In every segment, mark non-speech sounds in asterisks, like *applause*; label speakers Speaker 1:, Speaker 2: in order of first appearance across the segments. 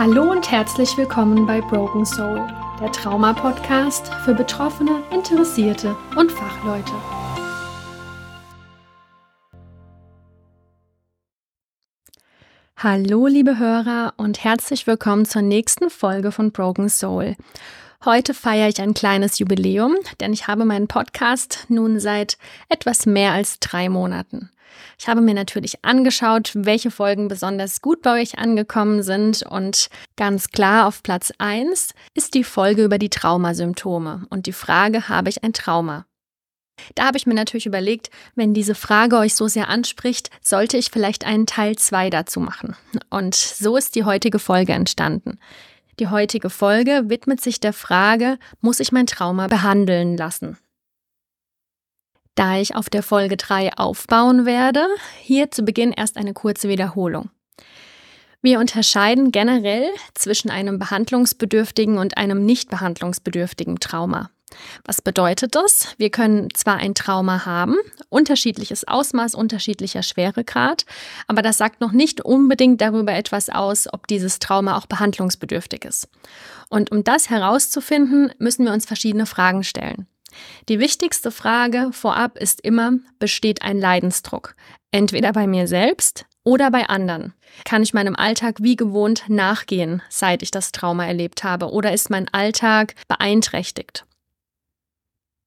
Speaker 1: Hallo und herzlich willkommen bei Broken Soul, der Trauma-Podcast für Betroffene, Interessierte und Fachleute. Hallo, liebe Hörer, und herzlich willkommen zur nächsten Folge von Broken Soul. Heute feiere ich ein kleines Jubiläum, denn ich habe meinen Podcast nun seit etwas mehr als drei Monaten. Ich habe mir natürlich angeschaut, welche Folgen besonders gut bei euch angekommen sind und ganz klar auf Platz 1 ist die Folge über die Traumasymptome und die Frage, habe ich ein Trauma? Da habe ich mir natürlich überlegt, wenn diese Frage euch so sehr anspricht, sollte ich vielleicht einen Teil 2 dazu machen. Und so ist die heutige Folge entstanden. Die heutige Folge widmet sich der Frage, muss ich mein Trauma behandeln lassen? Da ich auf der Folge 3 aufbauen werde, hier zu Beginn erst eine kurze Wiederholung. Wir unterscheiden generell zwischen einem behandlungsbedürftigen und einem nicht behandlungsbedürftigen Trauma. Was bedeutet das? Wir können zwar ein Trauma haben, unterschiedliches Ausmaß, unterschiedlicher Schweregrad, aber das sagt noch nicht unbedingt darüber etwas aus, ob dieses Trauma auch behandlungsbedürftig ist. Und um das herauszufinden, müssen wir uns verschiedene Fragen stellen. Die wichtigste Frage vorab ist immer, besteht ein Leidensdruck? Entweder bei mir selbst oder bei anderen. Kann ich meinem Alltag wie gewohnt nachgehen, seit ich das Trauma erlebt habe? Oder ist mein Alltag beeinträchtigt?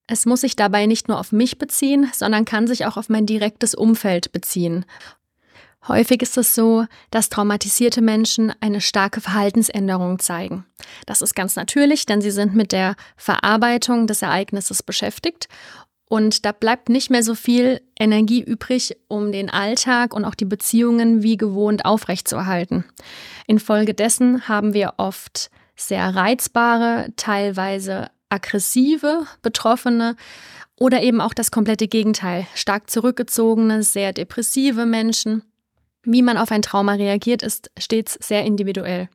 Speaker 1: Es muss sich dabei nicht nur auf mich beziehen, sondern kann sich auch auf mein direktes Umfeld beziehen. Häufig ist es so, dass traumatisierte Menschen eine starke Verhaltensänderung zeigen. Das ist ganz natürlich, denn sie sind mit der Verarbeitung des Ereignisses beschäftigt und da bleibt nicht mehr so viel Energie übrig, um den Alltag und auch die Beziehungen wie gewohnt aufrechtzuerhalten. Infolgedessen haben wir oft sehr reizbare, teilweise aggressive Betroffene oder eben auch das komplette Gegenteil, stark zurückgezogene, sehr depressive Menschen. Wie man auf ein Trauma reagiert, ist stets sehr individuell.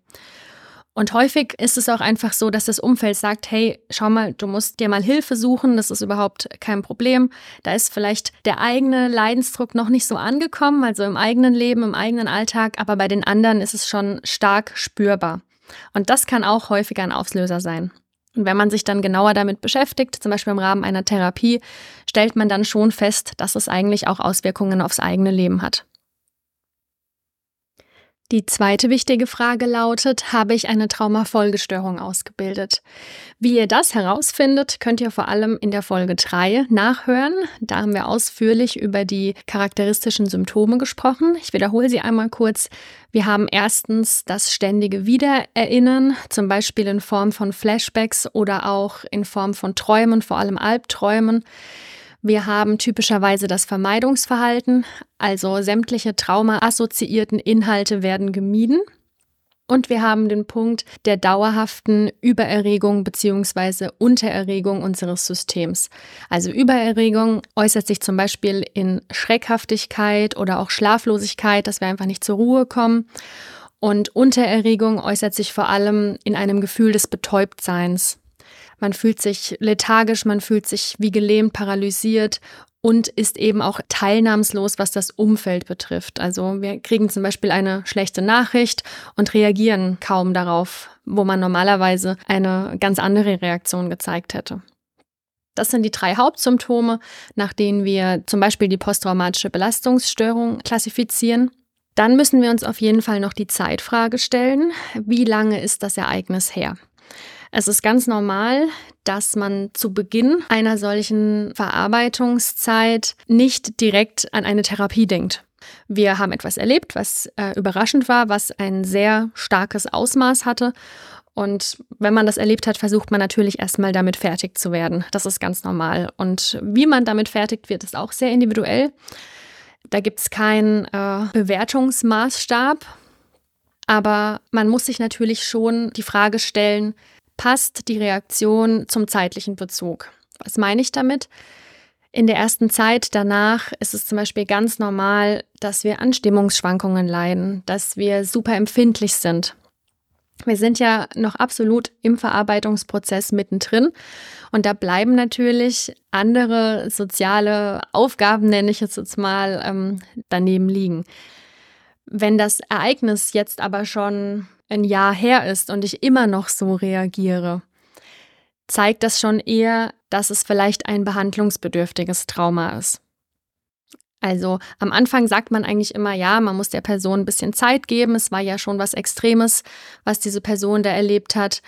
Speaker 1: Und häufig ist es auch einfach so, dass das Umfeld sagt, hey, schau mal, du musst dir mal Hilfe suchen, das ist überhaupt kein Problem. Da ist vielleicht der eigene Leidensdruck noch nicht so angekommen, also im eigenen Leben, im eigenen Alltag, aber bei den anderen ist es schon stark spürbar. Und das kann auch häufig ein Auslöser sein. Und wenn man sich dann genauer damit beschäftigt, zum Beispiel im Rahmen einer Therapie, stellt man dann schon fest, dass es eigentlich auch Auswirkungen aufs eigene Leben hat. Die zweite wichtige Frage lautet, habe ich eine Traumafolgestörung ausgebildet? Wie ihr das herausfindet, könnt ihr vor allem in der Folge 3 nachhören. Da haben wir ausführlich über die charakteristischen Symptome gesprochen. Ich wiederhole sie einmal kurz. Wir haben erstens das ständige Wiedererinnern, zum Beispiel in Form von Flashbacks oder auch in Form von Träumen, vor allem Albträumen. Wir haben typischerweise das Vermeidungsverhalten, also sämtliche traumaassoziierten Inhalte werden gemieden. Und wir haben den Punkt der dauerhaften Übererregung bzw. Untererregung unseres Systems. Also Übererregung äußert sich zum Beispiel in Schreckhaftigkeit oder auch Schlaflosigkeit, dass wir einfach nicht zur Ruhe kommen. Und Untererregung äußert sich vor allem in einem Gefühl des Betäubtseins. Man fühlt sich lethargisch, man fühlt sich wie gelähmt, paralysiert und ist eben auch teilnahmslos, was das Umfeld betrifft. Also wir kriegen zum Beispiel eine schlechte Nachricht und reagieren kaum darauf, wo man normalerweise eine ganz andere Reaktion gezeigt hätte. Das sind die drei Hauptsymptome, nach denen wir zum Beispiel die posttraumatische Belastungsstörung klassifizieren. Dann müssen wir uns auf jeden Fall noch die Zeitfrage stellen. Wie lange ist das Ereignis her? Es ist ganz normal, dass man zu Beginn einer solchen Verarbeitungszeit nicht direkt an eine Therapie denkt. Wir haben etwas erlebt, was äh, überraschend war, was ein sehr starkes Ausmaß hatte. Und wenn man das erlebt hat, versucht man natürlich erstmal damit fertig zu werden. Das ist ganz normal. Und wie man damit fertig wird, ist auch sehr individuell. Da gibt es keinen äh, Bewertungsmaßstab. Aber man muss sich natürlich schon die Frage stellen, passt die Reaktion zum zeitlichen Bezug. Was meine ich damit? In der ersten Zeit danach ist es zum Beispiel ganz normal, dass wir an Stimmungsschwankungen leiden, dass wir super empfindlich sind. Wir sind ja noch absolut im Verarbeitungsprozess mittendrin und da bleiben natürlich andere soziale Aufgaben, nenne ich es jetzt mal, ähm, daneben liegen. Wenn das Ereignis jetzt aber schon ein Jahr her ist und ich immer noch so reagiere, zeigt das schon eher, dass es vielleicht ein behandlungsbedürftiges Trauma ist. Also am Anfang sagt man eigentlich immer, ja, man muss der Person ein bisschen Zeit geben. Es war ja schon was Extremes, was diese Person da erlebt hat.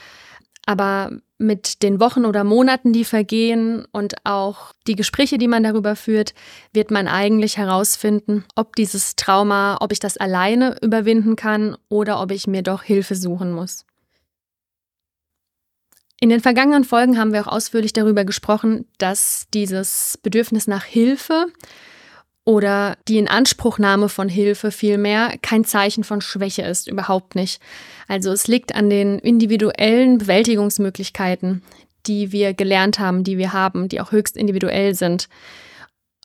Speaker 1: Aber mit den Wochen oder Monaten, die vergehen und auch die Gespräche, die man darüber führt, wird man eigentlich herausfinden, ob dieses Trauma, ob ich das alleine überwinden kann oder ob ich mir doch Hilfe suchen muss. In den vergangenen Folgen haben wir auch ausführlich darüber gesprochen, dass dieses Bedürfnis nach Hilfe oder die Inanspruchnahme von Hilfe vielmehr kein Zeichen von Schwäche ist, überhaupt nicht. Also es liegt an den individuellen Bewältigungsmöglichkeiten, die wir gelernt haben, die wir haben, die auch höchst individuell sind,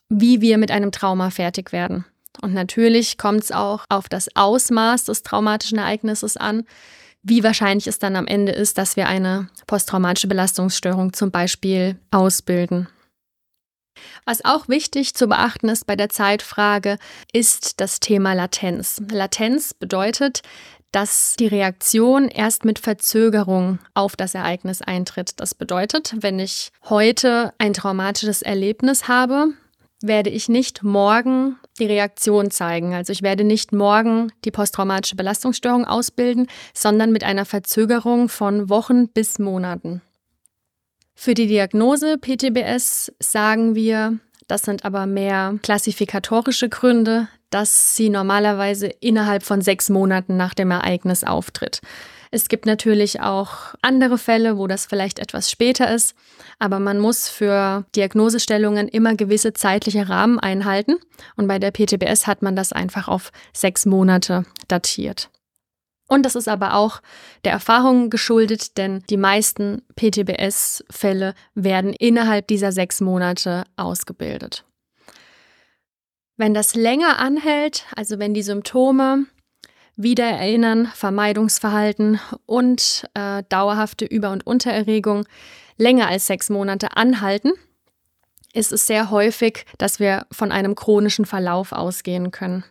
Speaker 1: wie wir mit einem Trauma fertig werden. Und natürlich kommt es auch auf das Ausmaß des traumatischen Ereignisses an, wie wahrscheinlich es dann am Ende ist, dass wir eine posttraumatische Belastungsstörung zum Beispiel ausbilden. Was auch wichtig zu beachten ist bei der Zeitfrage, ist das Thema Latenz. Latenz bedeutet, dass die Reaktion erst mit Verzögerung auf das Ereignis eintritt. Das bedeutet, wenn ich heute ein traumatisches Erlebnis habe, werde ich nicht morgen die Reaktion zeigen. Also ich werde nicht morgen die posttraumatische Belastungsstörung ausbilden, sondern mit einer Verzögerung von Wochen bis Monaten. Für die Diagnose PTBS sagen wir, das sind aber mehr klassifikatorische Gründe, dass sie normalerweise innerhalb von sechs Monaten nach dem Ereignis auftritt. Es gibt natürlich auch andere Fälle, wo das vielleicht etwas später ist, aber man muss für Diagnosestellungen immer gewisse zeitliche Rahmen einhalten und bei der PTBS hat man das einfach auf sechs Monate datiert. Und das ist aber auch der Erfahrung geschuldet, denn die meisten PTBS-Fälle werden innerhalb dieser sechs Monate ausgebildet. Wenn das länger anhält, also wenn die Symptome Wiedererinnern, Vermeidungsverhalten und äh, dauerhafte Über- und Untererregung länger als sechs Monate anhalten, ist es sehr häufig, dass wir von einem chronischen Verlauf ausgehen können.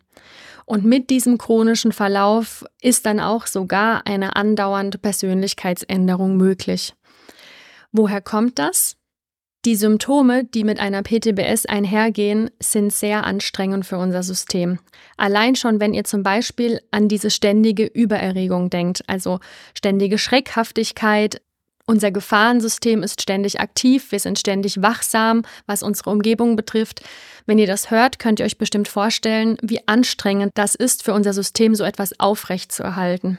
Speaker 1: Und mit diesem chronischen Verlauf ist dann auch sogar eine andauernde Persönlichkeitsänderung möglich. Woher kommt das? Die Symptome, die mit einer PTBS einhergehen, sind sehr anstrengend für unser System. Allein schon, wenn ihr zum Beispiel an diese ständige Übererregung denkt, also ständige Schreckhaftigkeit, unser Gefahrensystem ist ständig aktiv, wir sind ständig wachsam, was unsere Umgebung betrifft. Wenn ihr das hört, könnt ihr euch bestimmt vorstellen, wie anstrengend das ist für unser System, so etwas aufrecht zu erhalten.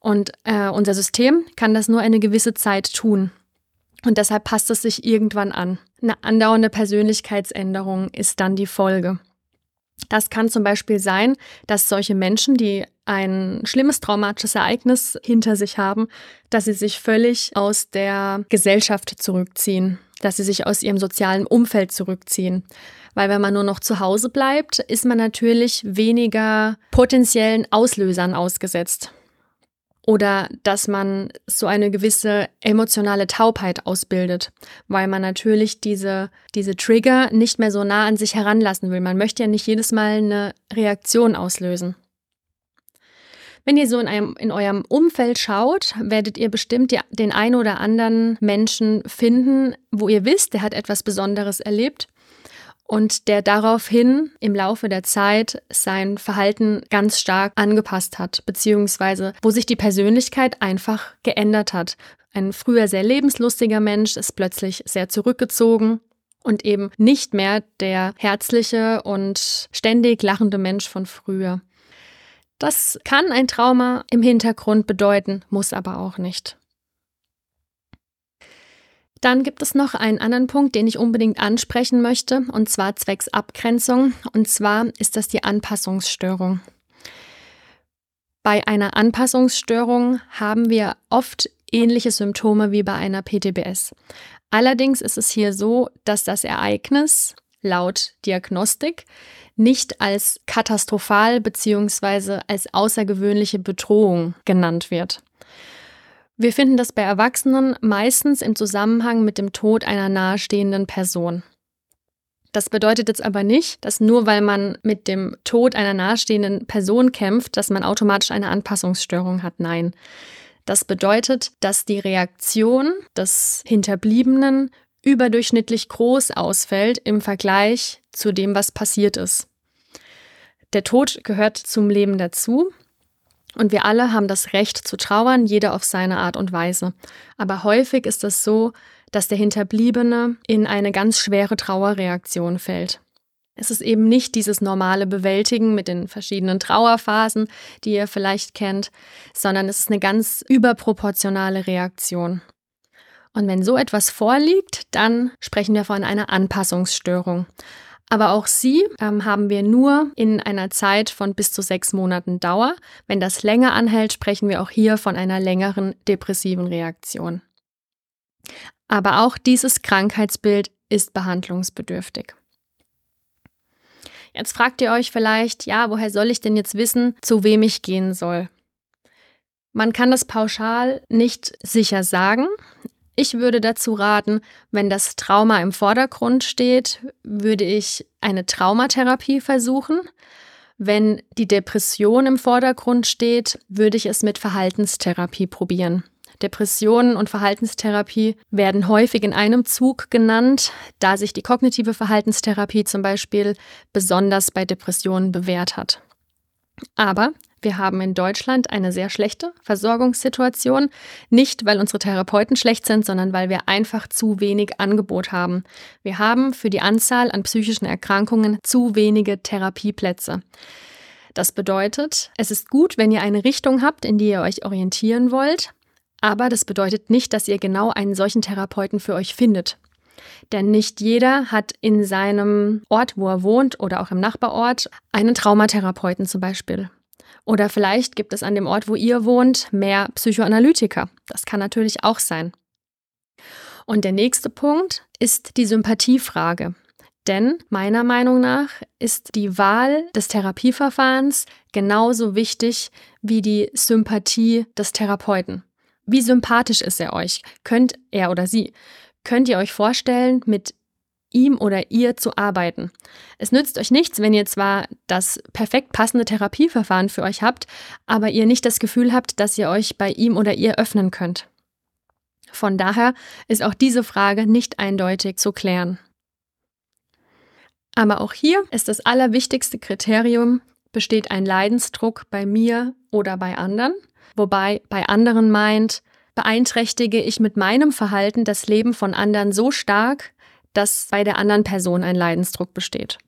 Speaker 1: Und äh, unser System kann das nur eine gewisse Zeit tun. Und deshalb passt es sich irgendwann an. Eine andauernde Persönlichkeitsänderung ist dann die Folge. Das kann zum Beispiel sein, dass solche Menschen, die ein schlimmes traumatisches Ereignis hinter sich haben, dass sie sich völlig aus der Gesellschaft zurückziehen, dass sie sich aus ihrem sozialen Umfeld zurückziehen. Weil wenn man nur noch zu Hause bleibt, ist man natürlich weniger potenziellen Auslösern ausgesetzt oder dass man so eine gewisse emotionale Taubheit ausbildet, weil man natürlich diese, diese Trigger nicht mehr so nah an sich heranlassen will. Man möchte ja nicht jedes Mal eine Reaktion auslösen. Wenn ihr so in, einem, in eurem Umfeld schaut, werdet ihr bestimmt die, den einen oder anderen Menschen finden, wo ihr wisst, der hat etwas Besonderes erlebt und der daraufhin im Laufe der Zeit sein Verhalten ganz stark angepasst hat, beziehungsweise wo sich die Persönlichkeit einfach geändert hat. Ein früher sehr lebenslustiger Mensch ist plötzlich sehr zurückgezogen und eben nicht mehr der herzliche und ständig lachende Mensch von früher. Das kann ein Trauma im Hintergrund bedeuten, muss aber auch nicht. Dann gibt es noch einen anderen Punkt, den ich unbedingt ansprechen möchte, und zwar zwecks Abgrenzung. Und zwar ist das die Anpassungsstörung. Bei einer Anpassungsstörung haben wir oft ähnliche Symptome wie bei einer PTBS. Allerdings ist es hier so, dass das Ereignis laut Diagnostik nicht als katastrophal bzw. als außergewöhnliche Bedrohung genannt wird. Wir finden das bei Erwachsenen meistens im Zusammenhang mit dem Tod einer nahestehenden Person. Das bedeutet jetzt aber nicht, dass nur weil man mit dem Tod einer nahestehenden Person kämpft, dass man automatisch eine Anpassungsstörung hat. Nein. Das bedeutet, dass die Reaktion des Hinterbliebenen überdurchschnittlich groß ausfällt im Vergleich zu dem, was passiert ist. Der Tod gehört zum Leben dazu und wir alle haben das Recht zu trauern, jeder auf seine Art und Weise. Aber häufig ist es so, dass der Hinterbliebene in eine ganz schwere Trauerreaktion fällt. Es ist eben nicht dieses normale Bewältigen mit den verschiedenen Trauerphasen, die ihr vielleicht kennt, sondern es ist eine ganz überproportionale Reaktion. Und wenn so etwas vorliegt, dann sprechen wir von einer Anpassungsstörung. Aber auch sie ähm, haben wir nur in einer Zeit von bis zu sechs Monaten Dauer. Wenn das länger anhält, sprechen wir auch hier von einer längeren depressiven Reaktion. Aber auch dieses Krankheitsbild ist behandlungsbedürftig. Jetzt fragt ihr euch vielleicht, ja, woher soll ich denn jetzt wissen, zu wem ich gehen soll? Man kann das pauschal nicht sicher sagen. Ich würde dazu raten, wenn das Trauma im Vordergrund steht, würde ich eine Traumatherapie versuchen. Wenn die Depression im Vordergrund steht, würde ich es mit Verhaltenstherapie probieren. Depressionen und Verhaltenstherapie werden häufig in einem Zug genannt, da sich die kognitive Verhaltenstherapie zum Beispiel besonders bei Depressionen bewährt hat. Aber wir haben in Deutschland eine sehr schlechte Versorgungssituation, nicht weil unsere Therapeuten schlecht sind, sondern weil wir einfach zu wenig Angebot haben. Wir haben für die Anzahl an psychischen Erkrankungen zu wenige Therapieplätze. Das bedeutet, es ist gut, wenn ihr eine Richtung habt, in die ihr euch orientieren wollt, aber das bedeutet nicht, dass ihr genau einen solchen Therapeuten für euch findet. Denn nicht jeder hat in seinem Ort, wo er wohnt oder auch im Nachbarort, einen Traumatherapeuten zum Beispiel. Oder vielleicht gibt es an dem Ort, wo ihr wohnt, mehr Psychoanalytiker. Das kann natürlich auch sein. Und der nächste Punkt ist die Sympathiefrage. Denn meiner Meinung nach ist die Wahl des Therapieverfahrens genauso wichtig wie die Sympathie des Therapeuten. Wie sympathisch ist er euch? Könnt er oder sie? Könnt ihr euch vorstellen, mit ihm oder ihr zu arbeiten? Es nützt euch nichts, wenn ihr zwar das perfekt passende Therapieverfahren für euch habt, aber ihr nicht das Gefühl habt, dass ihr euch bei ihm oder ihr öffnen könnt. Von daher ist auch diese Frage nicht eindeutig zu klären. Aber auch hier ist das allerwichtigste Kriterium, besteht ein Leidensdruck bei mir oder bei anderen? wobei bei anderen meint, beeinträchtige ich mit meinem Verhalten das Leben von anderen so stark, dass bei der anderen Person ein Leidensdruck besteht.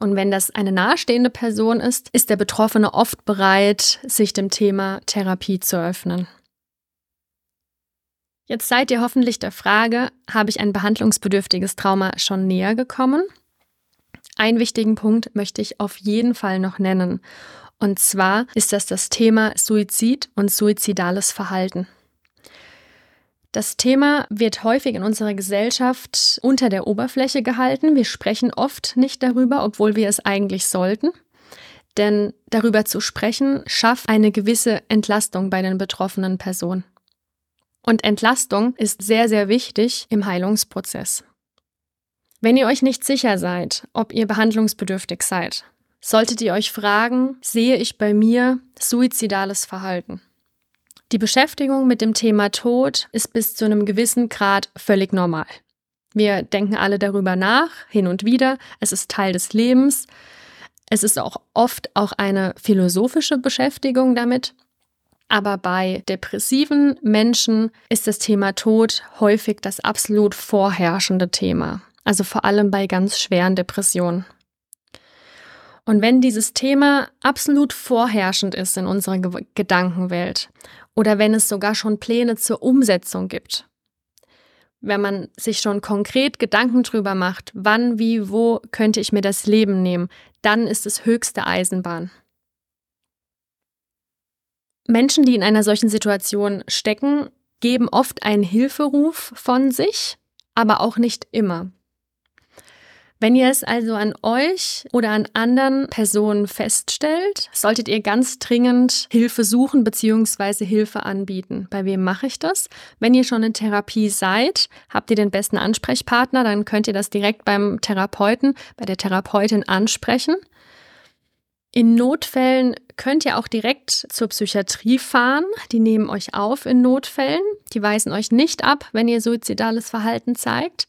Speaker 1: Und wenn das eine nahestehende Person ist, ist der Betroffene oft bereit, sich dem Thema Therapie zu öffnen. Jetzt seid ihr hoffentlich der Frage, habe ich ein behandlungsbedürftiges Trauma schon näher gekommen? Einen wichtigen Punkt möchte ich auf jeden Fall noch nennen. Und zwar ist das das Thema Suizid und suizidales Verhalten. Das Thema wird häufig in unserer Gesellschaft unter der Oberfläche gehalten. Wir sprechen oft nicht darüber, obwohl wir es eigentlich sollten. Denn darüber zu sprechen schafft eine gewisse Entlastung bei den betroffenen Personen. Und Entlastung ist sehr, sehr wichtig im Heilungsprozess. Wenn ihr euch nicht sicher seid, ob ihr behandlungsbedürftig seid, solltet ihr euch fragen, sehe ich bei mir suizidales Verhalten? Die Beschäftigung mit dem Thema Tod ist bis zu einem gewissen Grad völlig normal. Wir denken alle darüber nach, hin und wieder. Es ist Teil des Lebens. Es ist auch oft auch eine philosophische Beschäftigung damit. Aber bei depressiven Menschen ist das Thema Tod häufig das absolut vorherrschende Thema. Also vor allem bei ganz schweren Depressionen. Und wenn dieses Thema absolut vorherrschend ist in unserer Ge Gedankenwelt oder wenn es sogar schon Pläne zur Umsetzung gibt, wenn man sich schon konkret Gedanken drüber macht, wann, wie, wo könnte ich mir das Leben nehmen, dann ist es höchste Eisenbahn. Menschen, die in einer solchen Situation stecken, geben oft einen Hilferuf von sich, aber auch nicht immer. Wenn ihr es also an euch oder an anderen Personen feststellt, solltet ihr ganz dringend Hilfe suchen bzw. Hilfe anbieten. Bei wem mache ich das? Wenn ihr schon in Therapie seid, habt ihr den besten Ansprechpartner, dann könnt ihr das direkt beim Therapeuten, bei der Therapeutin ansprechen. In Notfällen könnt ihr auch direkt zur Psychiatrie fahren. Die nehmen euch auf in Notfällen. Die weisen euch nicht ab, wenn ihr suizidales Verhalten zeigt.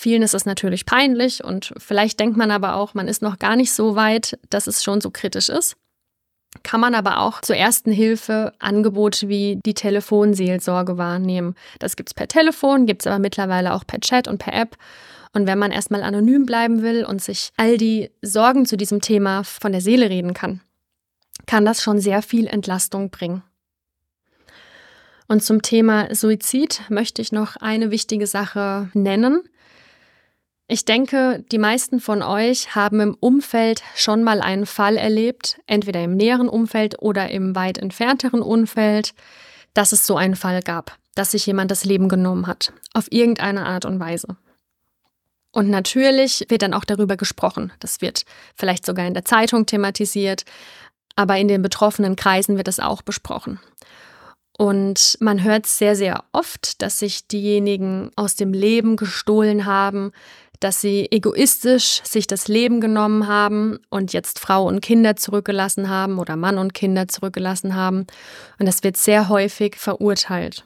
Speaker 1: Vielen ist es natürlich peinlich und vielleicht denkt man aber auch, man ist noch gar nicht so weit, dass es schon so kritisch ist. Kann man aber auch zur ersten Hilfe Angebote wie die Telefonseelsorge wahrnehmen. Das gibt es per Telefon, gibt es aber mittlerweile auch per Chat und per App. Und wenn man erstmal anonym bleiben will und sich all die Sorgen zu diesem Thema von der Seele reden kann, kann das schon sehr viel Entlastung bringen. Und zum Thema Suizid möchte ich noch eine wichtige Sache nennen. Ich denke, die meisten von euch haben im Umfeld schon mal einen Fall erlebt, entweder im näheren Umfeld oder im weit entfernteren Umfeld, dass es so einen Fall gab, dass sich jemand das Leben genommen hat, auf irgendeine Art und Weise. Und natürlich wird dann auch darüber gesprochen. Das wird vielleicht sogar in der Zeitung thematisiert, aber in den betroffenen Kreisen wird es auch besprochen. Und man hört sehr, sehr oft, dass sich diejenigen aus dem Leben gestohlen haben, dass sie egoistisch sich das Leben genommen haben und jetzt Frau und Kinder zurückgelassen haben oder Mann und Kinder zurückgelassen haben. Und das wird sehr häufig verurteilt.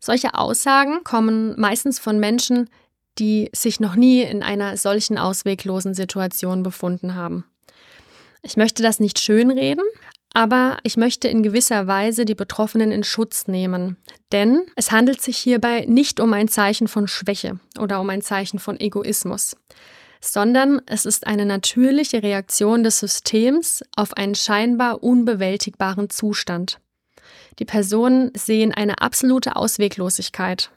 Speaker 1: Solche Aussagen kommen meistens von Menschen, die sich noch nie in einer solchen ausweglosen Situation befunden haben. Ich möchte das nicht schönreden, aber ich möchte in gewisser Weise die Betroffenen in Schutz nehmen. Denn es handelt sich hierbei nicht um ein Zeichen von Schwäche oder um ein Zeichen von Egoismus, sondern es ist eine natürliche Reaktion des Systems auf einen scheinbar unbewältigbaren Zustand. Die Personen sehen eine absolute Ausweglosigkeit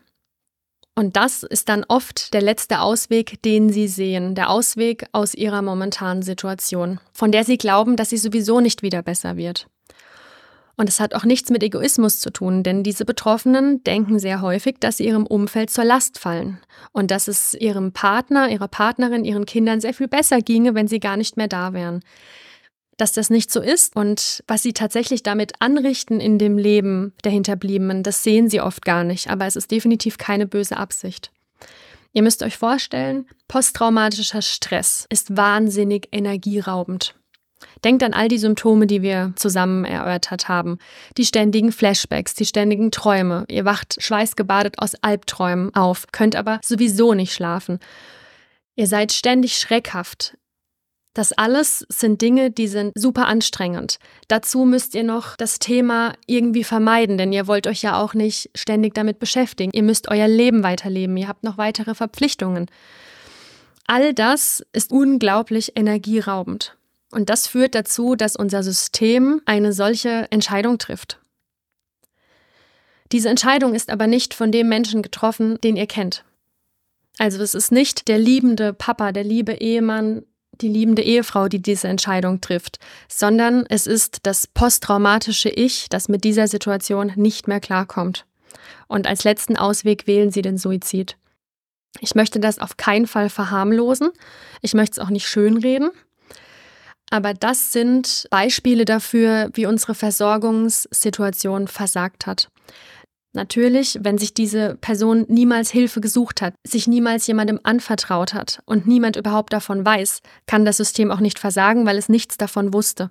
Speaker 1: und das ist dann oft der letzte Ausweg, den sie sehen, der Ausweg aus ihrer momentanen Situation, von der sie glauben, dass sie sowieso nicht wieder besser wird. Und es hat auch nichts mit Egoismus zu tun, denn diese Betroffenen denken sehr häufig, dass sie ihrem Umfeld zur Last fallen und dass es ihrem Partner, ihrer Partnerin, ihren Kindern sehr viel besser ginge, wenn sie gar nicht mehr da wären dass das nicht so ist und was sie tatsächlich damit anrichten in dem Leben der Hinterbliebenen, das sehen sie oft gar nicht, aber es ist definitiv keine böse Absicht. Ihr müsst euch vorstellen, posttraumatischer Stress ist wahnsinnig energieraubend. Denkt an all die Symptome, die wir zusammen erörtert haben. Die ständigen Flashbacks, die ständigen Träume. Ihr wacht schweißgebadet aus Albträumen auf, könnt aber sowieso nicht schlafen. Ihr seid ständig schreckhaft. Das alles sind Dinge, die sind super anstrengend. Dazu müsst ihr noch das Thema irgendwie vermeiden, denn ihr wollt euch ja auch nicht ständig damit beschäftigen. Ihr müsst euer Leben weiterleben, ihr habt noch weitere Verpflichtungen. All das ist unglaublich energieraubend. Und das führt dazu, dass unser System eine solche Entscheidung trifft. Diese Entscheidung ist aber nicht von dem Menschen getroffen, den ihr kennt. Also es ist nicht der liebende Papa, der liebe Ehemann, die liebende Ehefrau, die diese Entscheidung trifft, sondern es ist das posttraumatische Ich, das mit dieser Situation nicht mehr klarkommt. Und als letzten Ausweg wählen sie den Suizid. Ich möchte das auf keinen Fall verharmlosen. Ich möchte es auch nicht schönreden. Aber das sind Beispiele dafür, wie unsere Versorgungssituation versagt hat. Natürlich, wenn sich diese Person niemals Hilfe gesucht hat, sich niemals jemandem anvertraut hat und niemand überhaupt davon weiß, kann das System auch nicht versagen, weil es nichts davon wusste.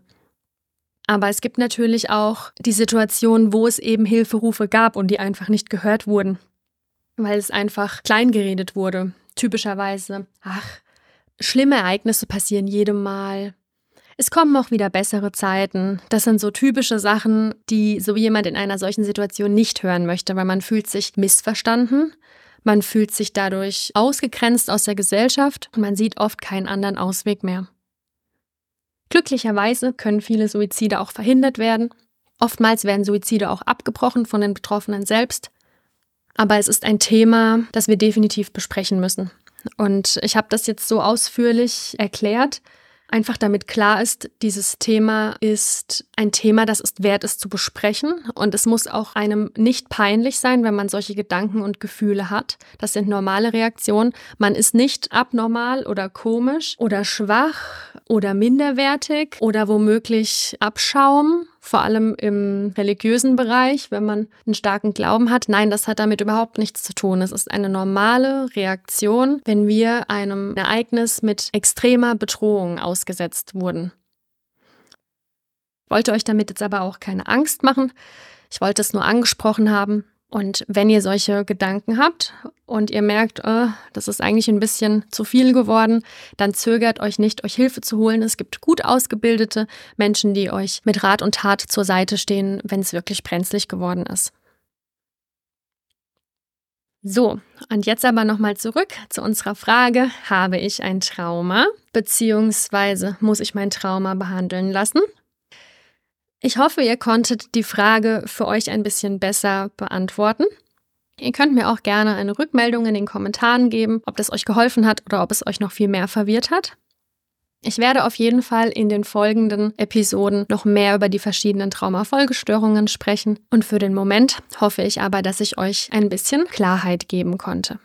Speaker 1: Aber es gibt natürlich auch die Situation, wo es eben Hilferufe gab und die einfach nicht gehört wurden, weil es einfach kleingeredet wurde. Typischerweise, ach, schlimme Ereignisse passieren jedem Mal. Es kommen auch wieder bessere Zeiten. Das sind so typische Sachen, die so jemand in einer solchen Situation nicht hören möchte, weil man fühlt sich missverstanden, man fühlt sich dadurch ausgegrenzt aus der Gesellschaft und man sieht oft keinen anderen Ausweg mehr. Glücklicherweise können viele Suizide auch verhindert werden. Oftmals werden Suizide auch abgebrochen von den Betroffenen selbst. Aber es ist ein Thema, das wir definitiv besprechen müssen. Und ich habe das jetzt so ausführlich erklärt, Einfach damit klar ist, dieses Thema ist ein Thema, das es wert ist zu besprechen. Und es muss auch einem nicht peinlich sein, wenn man solche Gedanken und Gefühle hat. Das sind normale Reaktionen. Man ist nicht abnormal oder komisch oder schwach oder minderwertig oder womöglich Abschaum, vor allem im religiösen Bereich, wenn man einen starken Glauben hat. Nein, das hat damit überhaupt nichts zu tun. Es ist eine normale Reaktion, wenn wir einem Ereignis mit extremer Bedrohung ausgesetzt wurden. Ich wollte euch damit jetzt aber auch keine Angst machen. Ich wollte es nur angesprochen haben, und wenn ihr solche Gedanken habt und ihr merkt, oh, das ist eigentlich ein bisschen zu viel geworden, dann zögert euch nicht, euch Hilfe zu holen. Es gibt gut ausgebildete Menschen, die euch mit Rat und Tat zur Seite stehen, wenn es wirklich brenzlig geworden ist. So, und jetzt aber nochmal zurück zu unserer Frage, habe ich ein Trauma, beziehungsweise muss ich mein Trauma behandeln lassen? Ich hoffe, ihr konntet die Frage für euch ein bisschen besser beantworten. Ihr könnt mir auch gerne eine Rückmeldung in den Kommentaren geben, ob das euch geholfen hat oder ob es euch noch viel mehr verwirrt hat. Ich werde auf jeden Fall in den folgenden Episoden noch mehr über die verschiedenen Traumafolgestörungen sprechen und für den Moment hoffe ich aber, dass ich euch ein bisschen Klarheit geben konnte.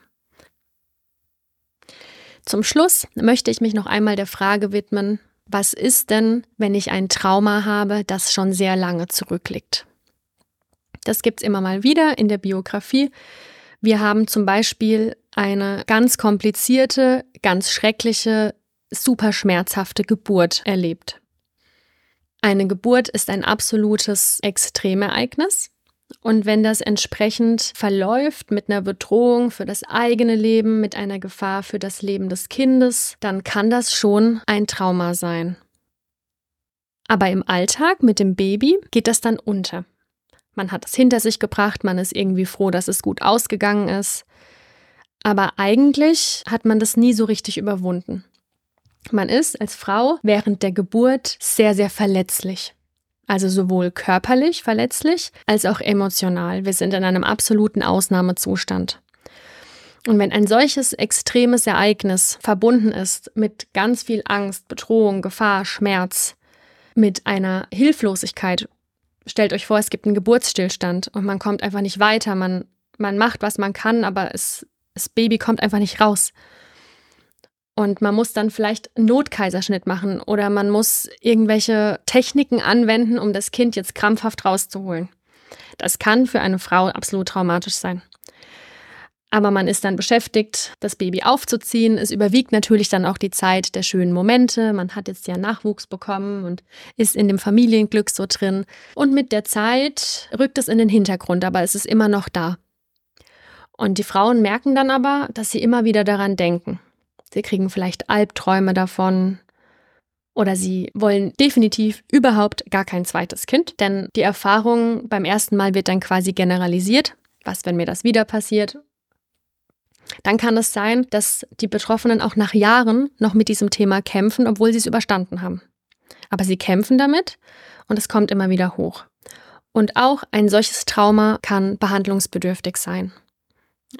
Speaker 1: Zum Schluss möchte ich mich noch einmal der Frage widmen, was ist denn, wenn ich ein Trauma habe, das schon sehr lange zurückliegt? Das gibt es immer mal wieder in der Biografie. Wir haben zum Beispiel eine ganz komplizierte, ganz schreckliche, super schmerzhafte Geburt erlebt. Eine Geburt ist ein absolutes Extremereignis. Und wenn das entsprechend verläuft mit einer Bedrohung für das eigene Leben, mit einer Gefahr für das Leben des Kindes, dann kann das schon ein Trauma sein. Aber im Alltag mit dem Baby geht das dann unter. Man hat es hinter sich gebracht, man ist irgendwie froh, dass es gut ausgegangen ist. Aber eigentlich hat man das nie so richtig überwunden. Man ist als Frau während der Geburt sehr, sehr verletzlich. Also sowohl körperlich verletzlich als auch emotional. Wir sind in einem absoluten Ausnahmezustand. Und wenn ein solches extremes Ereignis verbunden ist mit ganz viel Angst, Bedrohung, Gefahr, Schmerz, mit einer Hilflosigkeit, stellt euch vor, es gibt einen Geburtsstillstand und man kommt einfach nicht weiter, man, man macht, was man kann, aber es, das Baby kommt einfach nicht raus. Und man muss dann vielleicht Notkaiserschnitt machen oder man muss irgendwelche Techniken anwenden, um das Kind jetzt krampfhaft rauszuholen. Das kann für eine Frau absolut traumatisch sein. Aber man ist dann beschäftigt, das Baby aufzuziehen. Es überwiegt natürlich dann auch die Zeit der schönen Momente. Man hat jetzt ja Nachwuchs bekommen und ist in dem Familienglück so drin. Und mit der Zeit rückt es in den Hintergrund, aber es ist immer noch da. Und die Frauen merken dann aber, dass sie immer wieder daran denken. Sie kriegen vielleicht Albträume davon. Oder sie wollen definitiv überhaupt gar kein zweites Kind, denn die Erfahrung beim ersten Mal wird dann quasi generalisiert. Was, wenn mir das wieder passiert? Dann kann es sein, dass die Betroffenen auch nach Jahren noch mit diesem Thema kämpfen, obwohl sie es überstanden haben. Aber sie kämpfen damit und es kommt immer wieder hoch. Und auch ein solches Trauma kann behandlungsbedürftig sein.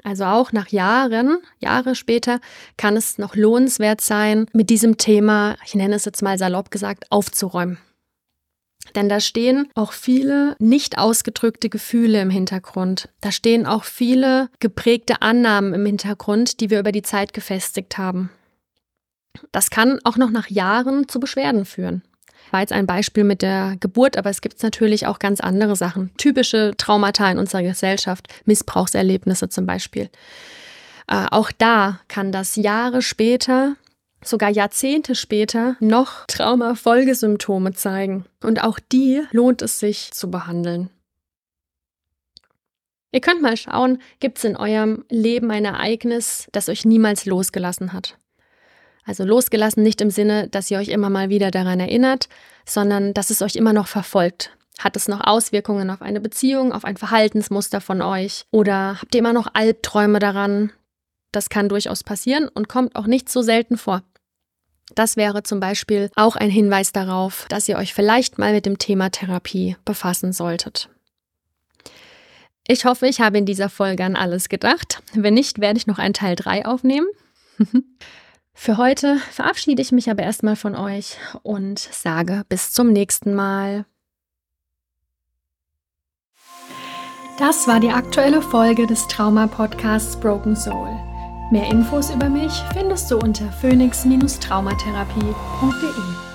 Speaker 1: Also auch nach Jahren, Jahre später, kann es noch lohnenswert sein, mit diesem Thema, ich nenne es jetzt mal salopp gesagt, aufzuräumen. Denn da stehen auch viele nicht ausgedrückte Gefühle im Hintergrund. Da stehen auch viele geprägte Annahmen im Hintergrund, die wir über die Zeit gefestigt haben. Das kann auch noch nach Jahren zu Beschwerden führen war jetzt ein Beispiel mit der Geburt, aber es gibt natürlich auch ganz andere Sachen. Typische Traumata in unserer Gesellschaft, Missbrauchserlebnisse zum Beispiel. Äh, auch da kann das Jahre später, sogar Jahrzehnte später, noch Traumafolgesymptome zeigen. Und auch die lohnt es sich zu behandeln. Ihr könnt mal schauen, gibt es in eurem Leben ein Ereignis, das euch niemals losgelassen hat? Also losgelassen nicht im Sinne, dass ihr euch immer mal wieder daran erinnert, sondern dass es euch immer noch verfolgt. Hat es noch Auswirkungen auf eine Beziehung, auf ein Verhaltensmuster von euch? Oder habt ihr immer noch Albträume daran? Das kann durchaus passieren und kommt auch nicht so selten vor. Das wäre zum Beispiel auch ein Hinweis darauf, dass ihr euch vielleicht mal mit dem Thema Therapie befassen solltet. Ich hoffe, ich habe in dieser Folge an alles gedacht. Wenn nicht, werde ich noch einen Teil 3 aufnehmen. *laughs* Für heute verabschiede ich mich aber erstmal von euch und sage bis zum nächsten Mal. Das war die aktuelle Folge des Trauma-Podcasts Broken Soul. Mehr Infos über mich findest du unter phoenix-traumatherapie.de.